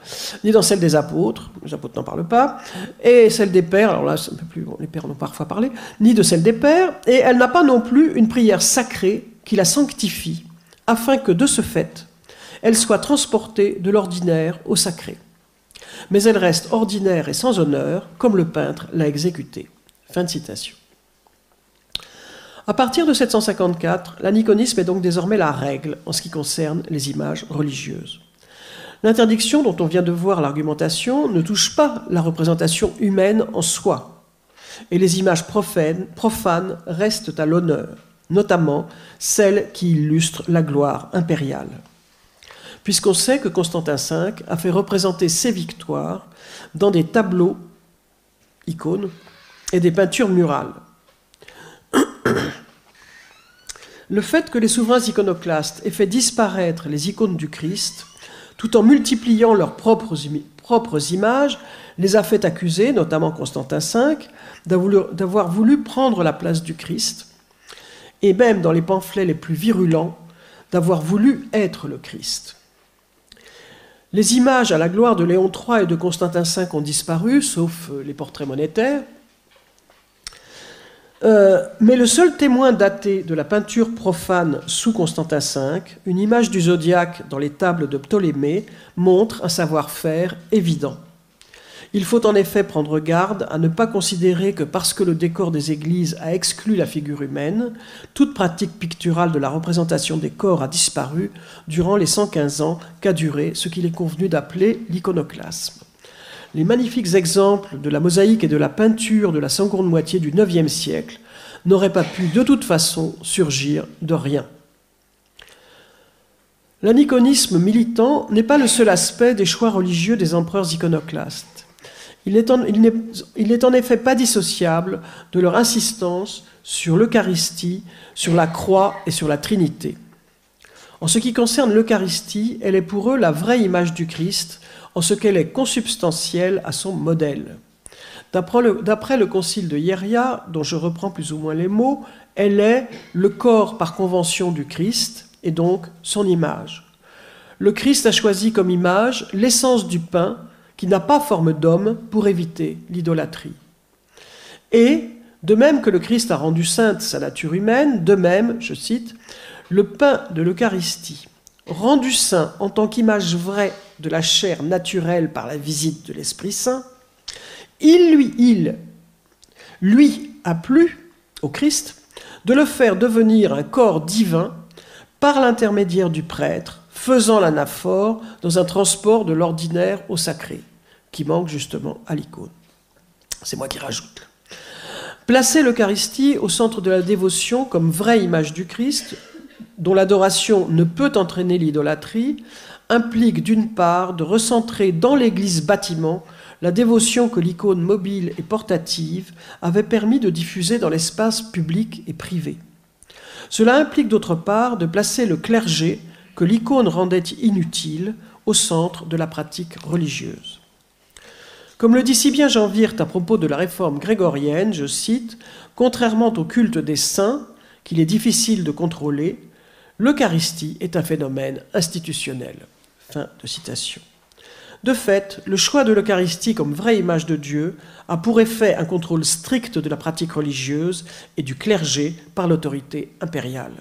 ni dans celle des apôtres, les apôtres n'en parlent pas, et celle des pères, alors là un peu plus, les pères en ont parfois parlé, ni de celle des pères, et elle n'a pas non plus une prière sacrée qui la sanctifie, afin que de ce fait, elle soit transportée de l'ordinaire au sacré. Mais elle reste ordinaire et sans honneur, comme le peintre l'a exécuté. Fin de citation. À partir de 754, l'aniconisme est donc désormais la règle en ce qui concerne les images religieuses. L'interdiction dont on vient de voir l'argumentation ne touche pas la représentation humaine en soi, et les images profanes, profanes restent à l'honneur, notamment celles qui illustrent la gloire impériale. Puisqu'on sait que Constantin V a fait représenter ses victoires dans des tableaux, icônes, et des peintures murales. Le fait que les souverains iconoclastes aient fait disparaître les icônes du Christ, tout en multipliant leurs propres, images, les a fait accuser, notamment Constantin V, d'avoir voulu prendre la place du Christ, et même dans les pamphlets les plus virulents, d'avoir voulu être le Christ. Les images à la gloire de Léon III et de Constantin V ont disparu, sauf euh, les portraits monétaires. Euh, mais le seul témoin daté de la peinture profane sous Constantin V, une image du zodiaque dans les tables de Ptolémée, montre un savoir-faire évident. Il faut en effet prendre garde à ne pas considérer que parce que le décor des églises a exclu la figure humaine, toute pratique picturale de la représentation des corps a disparu durant les 115 ans qu'a duré ce qu'il est convenu d'appeler l'iconoclasme. Les magnifiques exemples de la mosaïque et de la peinture de la seconde moitié du IXe siècle n'auraient pas pu de toute façon surgir de rien. L'aniconisme militant n'est pas le seul aspect des choix religieux des empereurs iconoclastes. Il n'est en, effet pas dissociable de leur insistance sur l'Eucharistie, sur la croix et sur la Trinité. En ce qui concerne l'Eucharistie, elle est pour eux la vraie image du Christ, en ce qu'elle est consubstantielle à son modèle. D'après le, le, concile de Hieria, dont je reprends plus ou moins les mots, elle est le corps par convention du Christ et donc son image. Le Christ a choisi comme image l'essence du pain qui n'a pas forme d'homme pour éviter l'idolâtrie. Et, de même que le Christ a rendu sainte sa nature humaine, de même, je cite, le pain de l'Eucharistie, rendu saint en tant qu'image vraie de la chair naturelle par la visite de l'Esprit Saint, il lui, il, lui a plu au Christ de le faire devenir un corps divin par l'intermédiaire du prêtre faisant l'anaphore dans un transport de l'ordinaire au sacré, qui manque justement à l'icône. C'est moi qui rajoute. Placer l'Eucharistie au centre de la dévotion comme vraie image du Christ, dont l'adoration ne peut entraîner l'idolâtrie, implique d'une part de recentrer dans l'Église bâtiment la dévotion que l'icône mobile et portative avait permis de diffuser dans l'espace public et privé. Cela implique d'autre part de placer le clergé que l'icône rendait inutile au centre de la pratique religieuse. Comme le dit si bien Jean Wirth à propos de la réforme grégorienne, je cite, Contrairement au culte des saints, qu'il est difficile de contrôler, l'Eucharistie est un phénomène institutionnel. De fait, le choix de l'Eucharistie comme vraie image de Dieu a pour effet un contrôle strict de la pratique religieuse et du clergé par l'autorité impériale.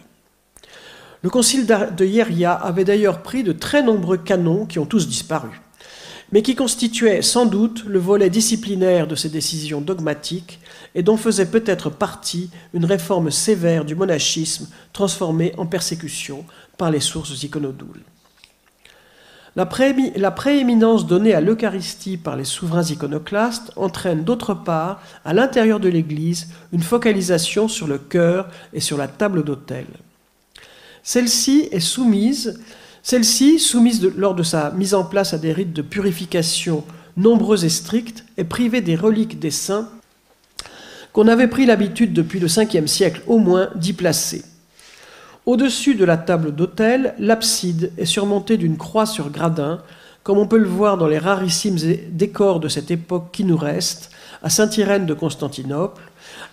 Le concile de Hieria avait d'ailleurs pris de très nombreux canons qui ont tous disparu, mais qui constituaient sans doute le volet disciplinaire de ces décisions dogmatiques et dont faisait peut-être partie une réforme sévère du monachisme transformé en persécution par les sources iconodoules. La, prééminence donnée à l'Eucharistie par les souverains iconoclastes entraîne d'autre part, à l'intérieur de l'Église, une focalisation sur le cœur et sur la table d'autel. Celle-ci est soumise, celle-ci, soumise lors de sa mise en place à des rites de purification nombreux et stricts, est privée des reliques des saints qu'on avait pris l'habitude depuis le 5e siècle au moins d'y placer. Au-dessus de la table d'autel, l'abside est surmontée d'une croix sur gradin, comme on peut le voir dans les rarissimes décors de cette époque qui nous restent, à Sainte-Irène de Constantinople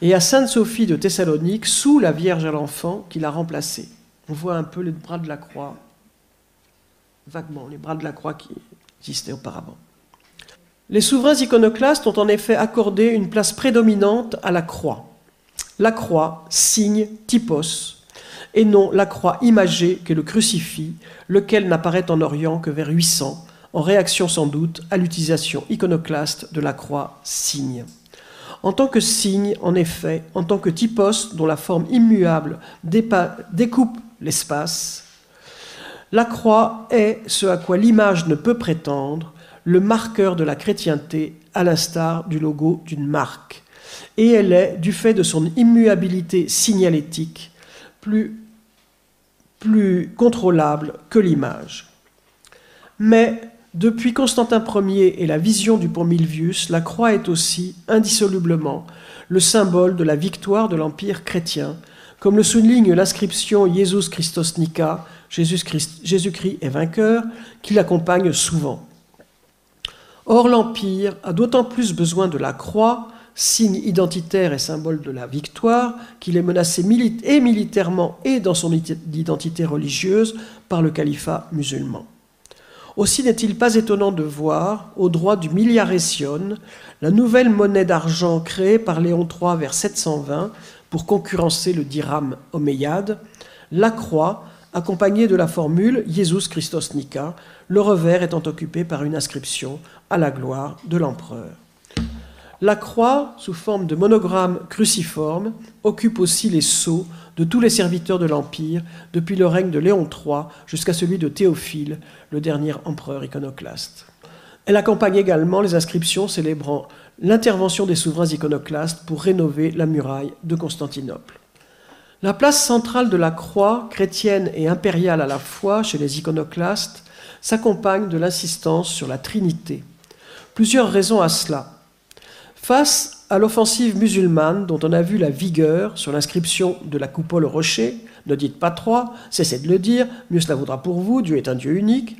et à Sainte-Sophie de Thessalonique, sous la Vierge à l'enfant qui l'a remplacée. On voit un peu les bras de la croix, vaguement, les bras de la croix qui existaient auparavant. Les souverains iconoclastes ont en effet accordé une place prédominante à la croix. La croix, signe, typos, et non la croix imagée qu'est le crucifix, lequel n'apparaît en Orient que vers 800, en réaction sans doute à l'utilisation iconoclaste de la croix signe. En tant que signe, en effet, en tant que typos dont la forme immuable découpe l'espace. La croix est ce à quoi l'image ne peut prétendre, le marqueur de la chrétienté, à l'instar du logo d'une marque. Et elle est, du fait de son immuabilité signalétique, plus, contrôlable que l'image. Mais depuis Constantin Ier et la vision du pont Milvius, la croix est aussi, indissolublement, le symbole de la victoire de l'Empire chrétien comme le souligne l'inscription Jesus Christos Nika, Jésus-Christ est vainqueur, qui l'accompagne souvent. Or, l'Empire a d'autant plus besoin de la croix, signe identitaire et symbole de la victoire, qu'il est menacé et militairement et dans son identité religieuse par le califat musulman. Aussi n'est-il pas étonnant de voir, au droit du milliarésion, la nouvelle monnaie d'argent créée par Léon III vers 720 pour concurrencer le dirham omeyyade, la croix accompagnée de la formule Jesus Christos Nika, le revers étant occupé par une inscription à la gloire de l'empereur. La croix, sous forme de monogramme cruciforme, occupe aussi les sceaux de tous les serviteurs de l'Empire depuis le règne de Léon III jusqu'à celui de Théophile, le dernier empereur iconoclaste. Elle accompagne également les inscriptions célébrant l'intervention des souverains iconoclastes pour rénover la muraille de Constantinople. La place centrale de la croix, chrétienne et impériale à la fois chez les iconoclastes, s'accompagne de l'insistance sur la Trinité. Plusieurs raisons à cela. Face à l'offensive musulmane dont on a vu la vigueur sur l'inscription de la coupole rocher, ne dites pas trois, cessez de le dire, mieux cela vaudra pour vous, Dieu est un Dieu unique,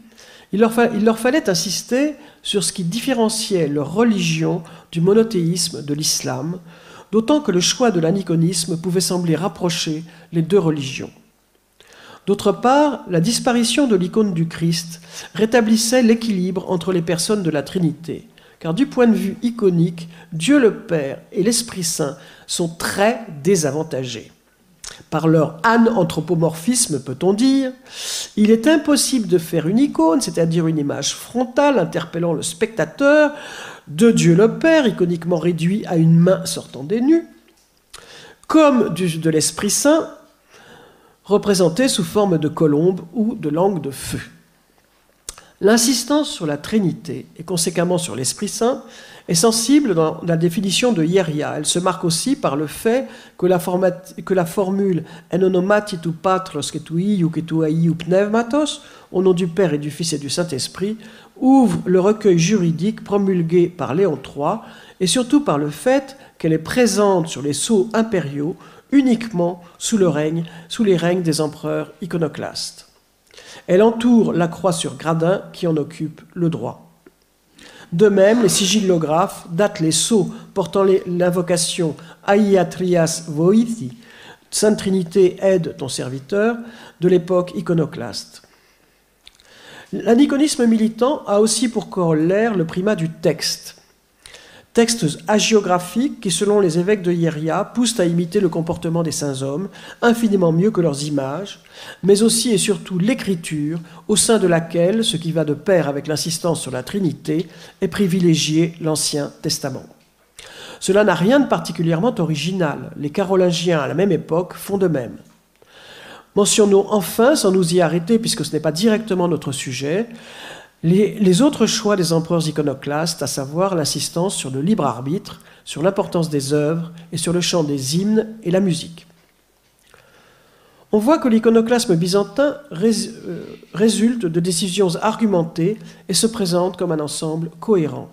il leur, il leur fallait insister sur ce qui différenciait leur religion du monothéisme de l'islam, d'autant que le choix de l'aniconisme pouvait sembler rapprocher les deux religions. D'autre part, la disparition de l'icône du Christ rétablissait l'équilibre entre les personnes de la Trinité, car du point de vue iconique, Dieu le Père et l'Esprit Saint sont très désavantagés. Par leur anthropomorphisme, peut-on dire, il est impossible de faire une icône, c'est-à-dire une image frontale interpellant le spectateur, de Dieu le Père, iconiquement réduit à une main sortant des nues, comme de l'Esprit Saint, représenté sous forme de colombe ou de langue de feu. L'insistance sur la Trinité et conséquemment sur l'Esprit Saint est sensible dans la définition de Hieria. Elle se marque aussi par le fait que la, que formule tu patros ou pneumatos, au nom du Père et du Fils et du Saint-Esprit, ouvre le recueil juridique promulgué par Léon III et surtout par le fait qu'elle est présente sur les sceaux impériaux uniquement sous, le règne, sous les règnes des empereurs iconoclastes. Elle entoure la croix sur gradin qui en occupe le droit. De même, les sigillographes datent les sceaux portant l'invocation Aiatrias Voithi, Sainte Trinité aide ton serviteur, de l'époque iconoclaste. L'aniconisme militant a aussi pour corollaire le primat du texte textes hagiographiques qui, selon les évêques de Hieria, poussent à imiter le comportement des saints hommes, infiniment mieux que leurs images, mais aussi et surtout l'écriture, au sein de laquelle, ce qui va de pair avec l'insistance sur la Trinité, est privilégié l'Ancien Testament. Cela n'a rien de particulièrement original. Les Carolingiens, à la même époque, font de même. Mentionnons enfin, sans nous y arrêter, puisque ce n'est pas directement notre sujet, les, autres choix des empereurs iconoclastes, à savoir l'assistance sur le libre arbitre, sur l'importance des œuvres et sur le chant des hymnes et la musique. On voit que l'iconoclasme byzantin euh, résulte de décisions argumentées et se présente comme un ensemble cohérent.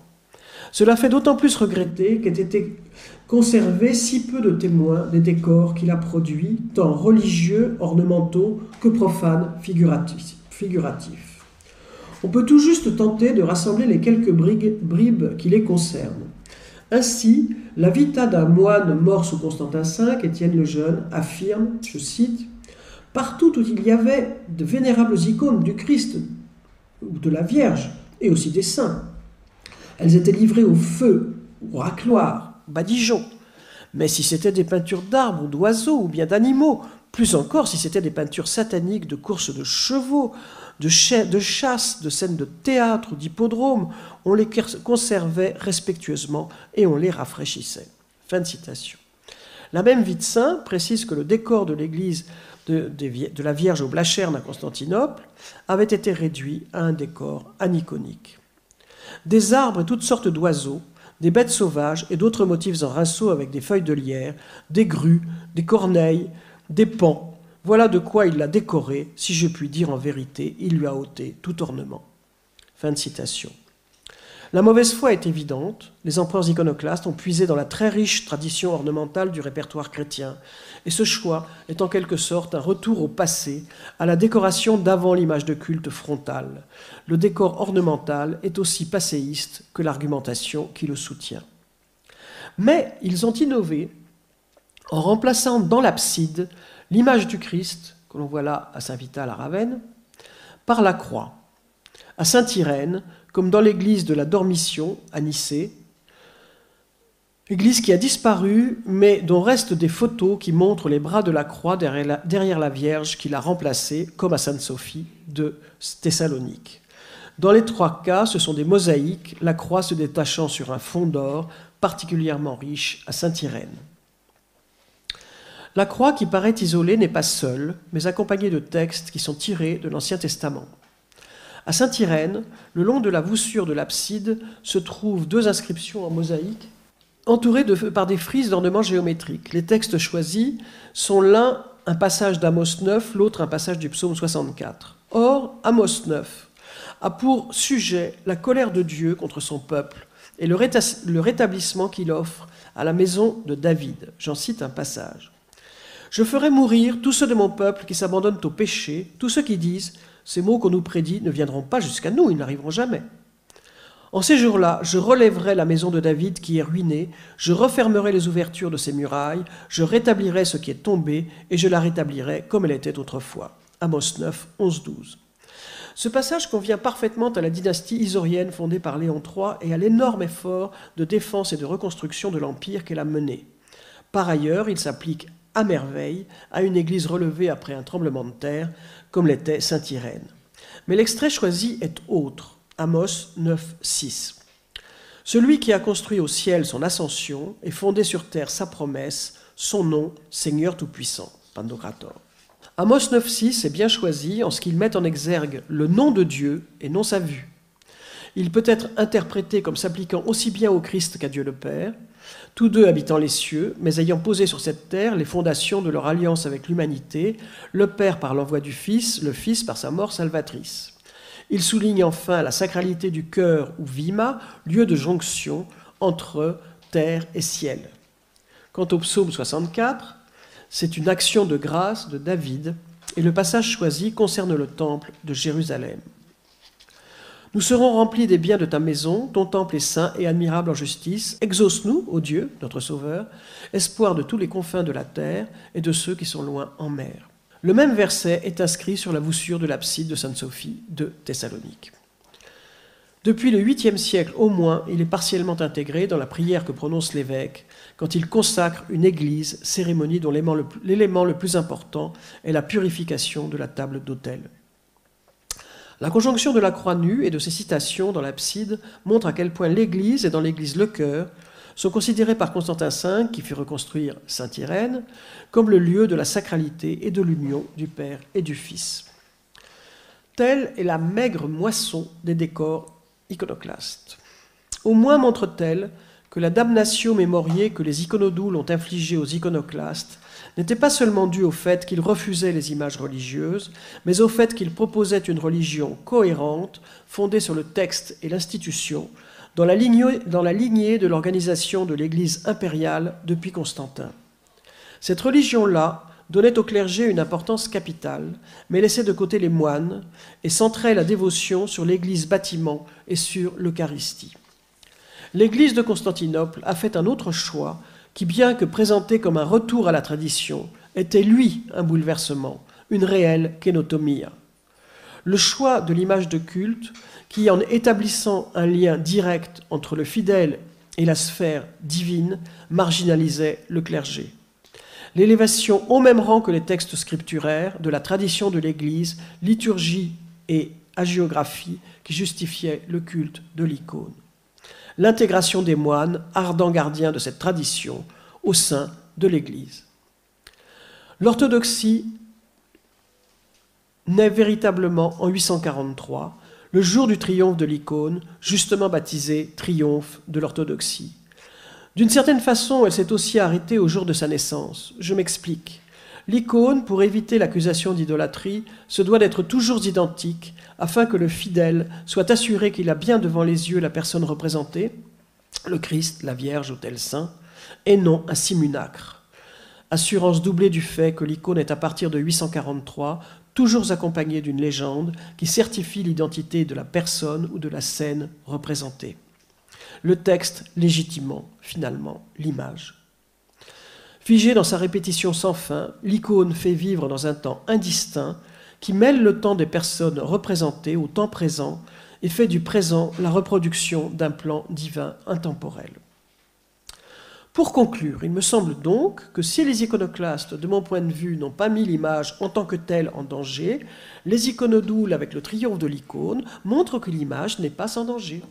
Cela fait d'autant plus regretter qu'aient été conservés si peu de témoins des décors qu'il a produits, tant religieux, ornementaux que profanes, figuratifs. On peut tout juste tenter de rassembler les quelques bribes qui les concernent. Ainsi, la vita d'un moine mort sous Constantin V, Étienne le Jeune, affirme, je cite, Partout où il y avait de vénérables icônes du Christ ou de la Vierge, et aussi des saints, elles étaient livrées au feu, au racloir, au badigeon. Mais si c'était des peintures d'arbres ou d'oiseaux ou bien d'animaux, plus encore si c'était des peintures sataniques de courses de chevaux, de, de chasse, de scènes de théâtre ou d'hippodrome, on les conservait respectueusement et on les rafraîchissait. Fin de citation. La même vie de saint précise que le décor de l'église de, la Vierge au Blacherne à Constantinople avait été réduit à un décor aniconique. Des arbres et toutes sortes d'oiseaux, des bêtes sauvages et d'autres motifs en rinceaux avec des feuilles de lierre, des grues, des corneilles, des pans, voilà de quoi il l'a décoré, si je puis dire en vérité, il lui a ôté tout ornement. Fin de citation. La mauvaise foi est évidente. Les empereurs iconoclastes ont puisé dans la très riche tradition ornementale du répertoire chrétien, et ce choix est en quelque sorte un retour au passé, à la décoration d'avant l'image de culte frontale. Le décor ornemental est aussi passéiste que l'argumentation qui le soutient. Mais ils ont innové en remplaçant dans l'abside l'image du Christ, que l'on voit là à Saint-Vital à Ravenne, par la croix. À Saint-Irène, comme dans l'église de la Dormition à Nicée, église qui a disparu, mais dont restent des photos qui montrent les bras de la croix derrière la, Vierge qui l'a remplacée, comme à Sainte-Sophie de Thessalonique. Dans les trois cas, ce sont des mosaïques, la croix se détachant sur un fond d'or particulièrement riche à Saint-Irène. La croix qui paraît isolée n'est pas seule, mais accompagnée de textes qui sont tirés de l'Ancien Testament. À Saint-Irène, le long de la voussure de l'abside, se trouvent deux inscriptions en mosaïque entourées par des frises d'ornements géométriques. Les textes choisis sont l'un un passage d'Amos 9, l'autre un passage du psaume 64. Or, Amos 9 a pour sujet la colère de Dieu contre son peuple et le rétablissement qu'il offre à la maison de David. J'en cite un passage. Je ferai mourir tous ceux de mon peuple qui s'abandonnent au péché, tous ceux qui disent Ces mots qu'on nous prédit ne viendront pas jusqu'à nous, ils n'arriveront jamais. En ces jours-là, je relèverai la maison de David qui est ruinée, je refermerai les ouvertures de ses murailles, je rétablirai ce qui est tombé, et je la rétablirai comme elle était autrefois. Amos 9, 11, 12. Ce passage convient parfaitement à la dynastie isorienne fondée par Léon III et à l'énorme effort de défense et de reconstruction de l'Empire qu'elle a mené. Par ailleurs, il s'applique à merveille à une église relevée après un tremblement de terre, comme l'était Saint-Irène. Mais l'extrait choisi est autre, Amos 9, 6. Celui qui a construit au ciel son ascension et fondé sur terre sa promesse, son nom, Seigneur Tout-Puissant, Pandocrator. Amos 9, 6 est bien choisi en ce qu'il met en exergue le nom de Dieu et non sa vue. Il peut être interprété comme s'appliquant aussi bien au Christ qu'à Dieu le Père, tous deux habitant les cieux, mais ayant posé sur cette terre les fondations de leur alliance avec l'humanité, le Père par l'envoi du Fils, le Fils par sa mort salvatrice. Il souligne enfin la sacralité du cœur ou vima, lieu de jonction entre terre et ciel. Quant au psaume 64, c'est une action de grâce de David, et le passage choisi concerne le temple de Jérusalem. Nous serons remplis des biens de ta maison, ton temple est saint et admirable en justice. Exauce-nous, ô Dieu, notre Sauveur, espoir de tous les confins de la terre et de ceux qui sont loin en mer. Le même verset est inscrit sur la voussure de l'abside de Sainte-Sophie de Thessalonique. Depuis le 8e siècle au moins, il est partiellement intégré dans la prière que prononce l'évêque quand il consacre une église, cérémonie dont l'élément le plus important est la purification de la table d'autel. La conjonction de la croix nue et de ses citations dans l'abside montre à quel point l'Église et dans l'Église le cœur sont considérés par Constantin V, qui fit reconstruire Saint-Irène, comme le lieu de la sacralité et de l'union du Père et du Fils. Telle est la maigre moisson des décors iconoclastes. Au moins montre-t-elle que la damnation mémoriée que les iconodoules ont infligée aux iconoclastes n'était pas seulement dû au fait qu'il refusait les images religieuses, mais au fait qu'il proposait une religion cohérente, fondée sur le texte et l'institution, dans la lignée, de l'organisation de l'Église impériale depuis Constantin. Cette religion-là donnait au clergé une importance capitale, mais laissait de côté les moines et centrait la dévotion sur l'Église bâtiment et sur l'Eucharistie. L'Église de Constantinople a fait un autre choix qui, bien que présenté comme un retour à la tradition, était lui un bouleversement, une réelle kénotomie. Le choix de l'image de culte, qui en établissant un lien direct entre le fidèle et la sphère divine, marginalisait le clergé. L'élévation au même rang que les textes scripturaires de la tradition de l'Église, liturgie et agiographie qui justifiaient le culte de l'icône l'intégration des moines, ardents gardiens de cette tradition, au sein de l'Église. L'orthodoxie naît véritablement en 843, le jour du triomphe de l'icône, justement baptisé triomphe de l'orthodoxie. D'une certaine façon, elle s'est aussi arrêtée au jour de sa naissance. Je m'explique. L'icône, pour éviter l'accusation d'idolâtrie, se doit d'être toujours identique, afin que le fidèle soit assuré qu'il a bien devant les yeux la personne représentée, le Christ, la Vierge ou tel saint, et non un simulacre. Assurance doublée du fait que l'icône est à partir de 843 toujours accompagnée d'une légende qui certifie l'identité de la personne ou de la scène représentée. le texte légitimant finalement l'image. Figée dans sa répétition sans fin, l'icône fait vivre dans un temps indistinct qui mêle le temps des personnes représentées au temps présent et fait du présent la reproduction d'un plan divin intemporel. Pour conclure, il me semble donc que si les iconoclastes, de mon point de vue, n'ont pas mis l'image en tant que telle en danger, les iconodoules, avec le triomphe de l'icône, montrent que l'image n'est pas sans danger.